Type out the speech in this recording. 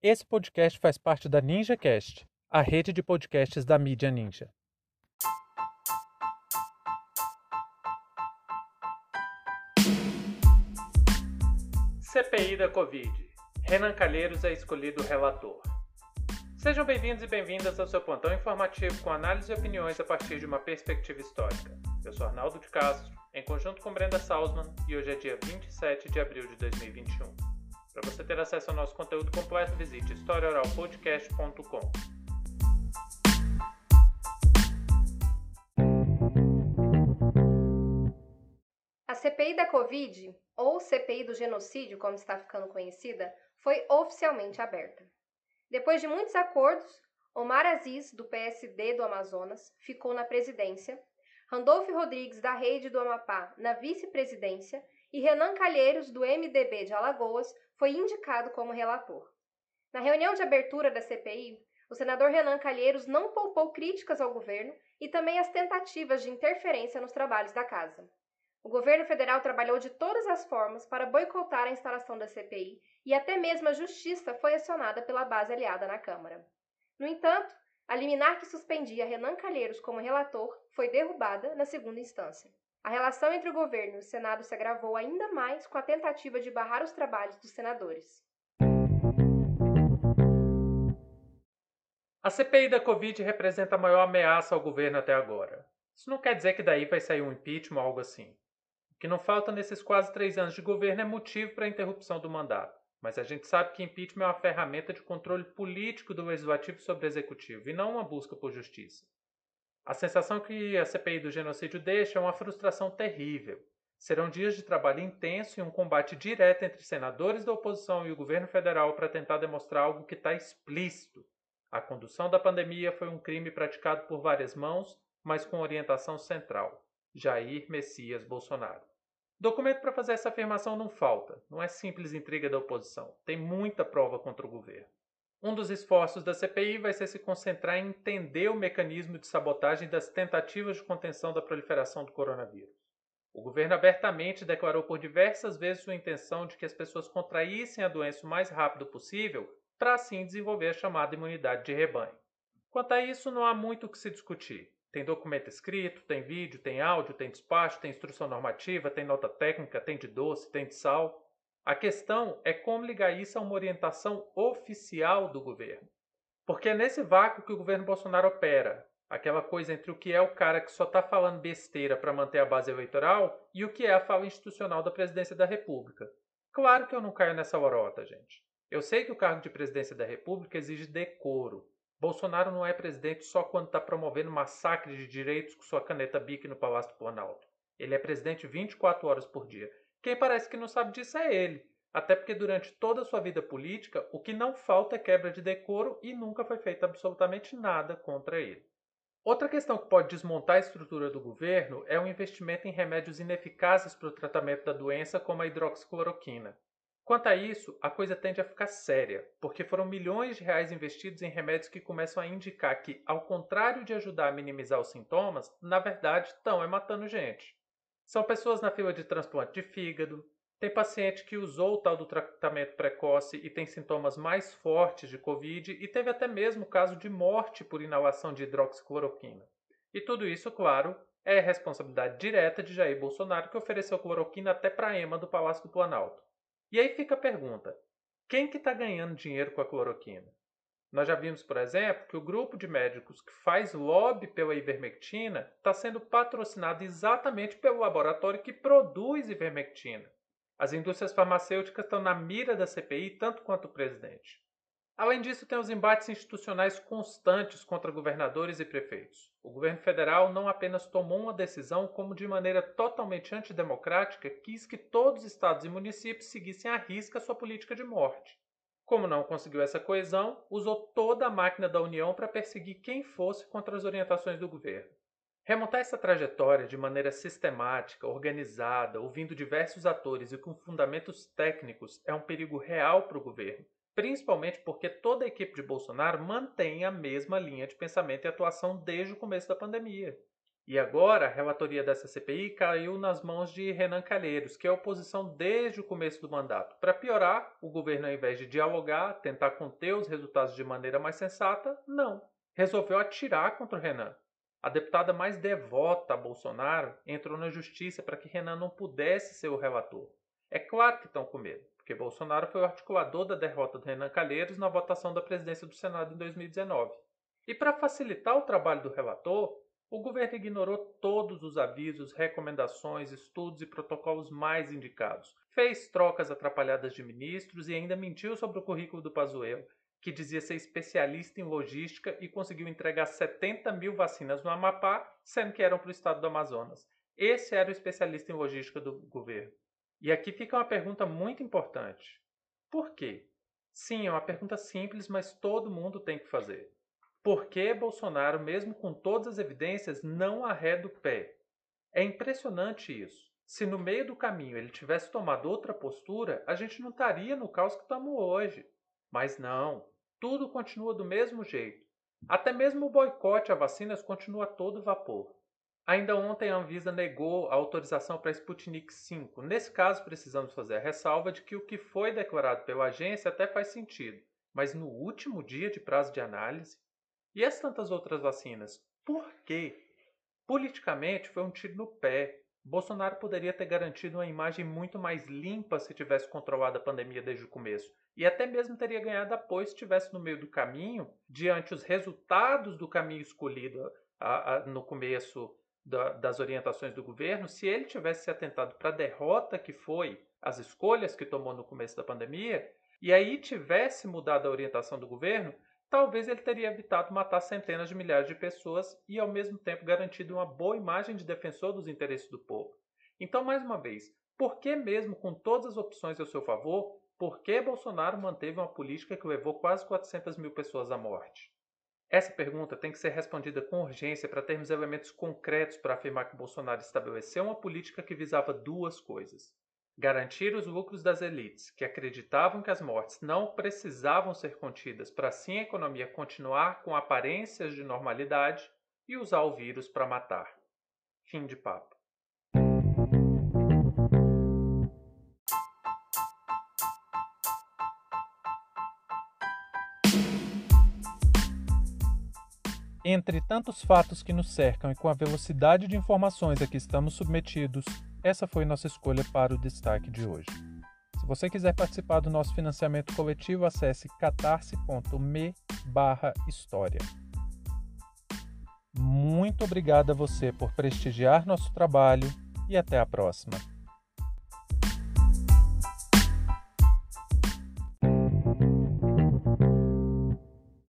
Esse podcast faz parte da NinjaCast, a rede de podcasts da mídia Ninja. CPI da Covid. Renan Calheiros é escolhido relator. Sejam bem-vindos e bem-vindas ao seu plantão informativo com análise e opiniões a partir de uma perspectiva histórica. Eu sou Arnaldo de Castro, em conjunto com Brenda Salzman, e hoje é dia 27 de abril de 2021. Para você ter acesso ao nosso conteúdo completo, visite historiaoralpodcast.com. A CPI da Covid, ou CPI do genocídio, como está ficando conhecida, foi oficialmente aberta. Depois de muitos acordos, Omar Aziz, do PSD do Amazonas, ficou na presidência, Randolph Rodrigues, da Rede do Amapá, na vice-presidência e Renan Calheiros, do MDB de Alagoas, foi indicado como relator. Na reunião de abertura da CPI, o senador Renan Calheiros não poupou críticas ao governo e também as tentativas de interferência nos trabalhos da casa. O governo federal trabalhou de todas as formas para boicotar a instalação da CPI e até mesmo a justiça foi acionada pela base aliada na Câmara. No entanto, a liminar que suspendia Renan Calheiros como relator foi derrubada na segunda instância. A relação entre o governo e o Senado se agravou ainda mais com a tentativa de barrar os trabalhos dos senadores. A CPI da Covid representa a maior ameaça ao governo até agora. Isso não quer dizer que daí vai sair um impeachment ou algo assim. O que não falta nesses quase três anos de governo é motivo para a interrupção do mandato. Mas a gente sabe que impeachment é uma ferramenta de controle político do legislativo sobre o executivo e não uma busca por justiça. A sensação que a CPI do genocídio deixa é uma frustração terrível. Serão dias de trabalho intenso e um combate direto entre senadores da oposição e o governo federal para tentar demonstrar algo que está explícito. A condução da pandemia foi um crime praticado por várias mãos, mas com orientação central: Jair Messias Bolsonaro. Documento para fazer essa afirmação não falta, não é simples intriga da oposição, tem muita prova contra o governo. Um dos esforços da CPI vai ser se concentrar em entender o mecanismo de sabotagem das tentativas de contenção da proliferação do coronavírus. O governo abertamente declarou por diversas vezes sua intenção de que as pessoas contraíssem a doença o mais rápido possível para assim desenvolver a chamada imunidade de rebanho. Quanto a isso, não há muito o que se discutir. Tem documento escrito, tem vídeo, tem áudio, tem despacho, tem instrução normativa, tem nota técnica, tem de doce, tem de sal. A questão é como ligar isso a uma orientação oficial do governo. Porque é nesse vácuo que o governo Bolsonaro opera. Aquela coisa entre o que é o cara que só está falando besteira para manter a base eleitoral e o que é a fala institucional da presidência da República. Claro que eu não caio nessa orota, gente. Eu sei que o cargo de presidência da República exige decoro. Bolsonaro não é presidente só quando está promovendo massacre de direitos com sua caneta bique no Palácio do Planalto. Ele é presidente 24 horas por dia. Quem parece que não sabe disso é ele. Até porque durante toda a sua vida política, o que não falta é quebra de decoro e nunca foi feito absolutamente nada contra ele. Outra questão que pode desmontar a estrutura do governo é o investimento em remédios ineficazes para o tratamento da doença, como a hidroxicloroquina. Quanto a isso, a coisa tende a ficar séria, porque foram milhões de reais investidos em remédios que começam a indicar que, ao contrário de ajudar a minimizar os sintomas, na verdade estão é matando gente. São pessoas na fila de transplante de fígado, tem paciente que usou o tal do tratamento precoce e tem sintomas mais fortes de Covid e teve até mesmo caso de morte por inalação de hidroxicloroquina. E tudo isso, claro, é responsabilidade direta de Jair Bolsonaro que ofereceu cloroquina até para a EMA do Palácio do Planalto. E aí fica a pergunta: quem que está ganhando dinheiro com a cloroquina? Nós já vimos, por exemplo, que o grupo de médicos que faz lobby pela ivermectina está sendo patrocinado exatamente pelo laboratório que produz ivermectina. As indústrias farmacêuticas estão na mira da CPI tanto quanto o presidente. Além disso, tem os embates institucionais constantes contra governadores e prefeitos. O governo federal não apenas tomou uma decisão, como de maneira totalmente antidemocrática quis que todos os estados e municípios seguissem à risca sua política de morte. Como não conseguiu essa coesão, usou toda a máquina da União para perseguir quem fosse contra as orientações do governo. Remontar essa trajetória de maneira sistemática, organizada, ouvindo diversos atores e com fundamentos técnicos é um perigo real para o governo, principalmente porque toda a equipe de Bolsonaro mantém a mesma linha de pensamento e atuação desde o começo da pandemia. E agora a relatoria dessa CPI caiu nas mãos de Renan Calheiros, que é oposição desde o começo do mandato. Para piorar, o governo, ao invés de dialogar, tentar conter os resultados de maneira mais sensata, não. Resolveu atirar contra o Renan. A deputada mais devota a Bolsonaro entrou na justiça para que Renan não pudesse ser o relator. É claro que estão com medo, porque Bolsonaro foi o articulador da derrota do Renan Calheiros na votação da presidência do Senado em 2019. E para facilitar o trabalho do relator, o governo ignorou todos os avisos, recomendações, estudos e protocolos mais indicados. Fez trocas atrapalhadas de ministros e ainda mentiu sobre o currículo do Pazuello, que dizia ser especialista em logística e conseguiu entregar 70 mil vacinas no Amapá, sendo que eram para o estado do Amazonas. Esse era o especialista em logística do governo. E aqui fica uma pergunta muito importante. Por quê? Sim, é uma pergunta simples, mas todo mundo tem que fazer. Por que Bolsonaro, mesmo com todas as evidências, não arreda o pé? É impressionante isso. Se no meio do caminho ele tivesse tomado outra postura, a gente não estaria no caos que estamos hoje. Mas não, tudo continua do mesmo jeito. Até mesmo o boicote a vacinas continua a todo vapor. Ainda ontem a Anvisa negou a autorização para Sputnik V. Nesse caso, precisamos fazer a ressalva de que o que foi declarado pela agência até faz sentido, mas no último dia de prazo de análise, e as tantas outras vacinas? Por quê? Politicamente foi um tiro no pé. Bolsonaro poderia ter garantido uma imagem muito mais limpa se tivesse controlado a pandemia desde o começo. E até mesmo teria ganhado apoio se estivesse no meio do caminho, diante os resultados do caminho escolhido a, a, no começo da, das orientações do governo, se ele tivesse se atentado para a derrota que foi as escolhas que tomou no começo da pandemia, e aí tivesse mudado a orientação do governo, talvez ele teria evitado matar centenas de milhares de pessoas e, ao mesmo tempo, garantido uma boa imagem de defensor dos interesses do povo. Então, mais uma vez, por que, mesmo com todas as opções ao seu favor, por que Bolsonaro manteve uma política que levou quase 400 mil pessoas à morte? Essa pergunta tem que ser respondida com urgência para termos elementos concretos para afirmar que Bolsonaro estabeleceu uma política que visava duas coisas: Garantir os lucros das elites, que acreditavam que as mortes não precisavam ser contidas para assim a economia continuar com aparências de normalidade e usar o vírus para matar. Fim de papo. Entre tantos fatos que nos cercam e com a velocidade de informações a que estamos submetidos, essa foi nossa escolha para o destaque de hoje. Se você quiser participar do nosso financiamento coletivo, acesse catarse.me história. Muito obrigado a você por prestigiar nosso trabalho e até a próxima.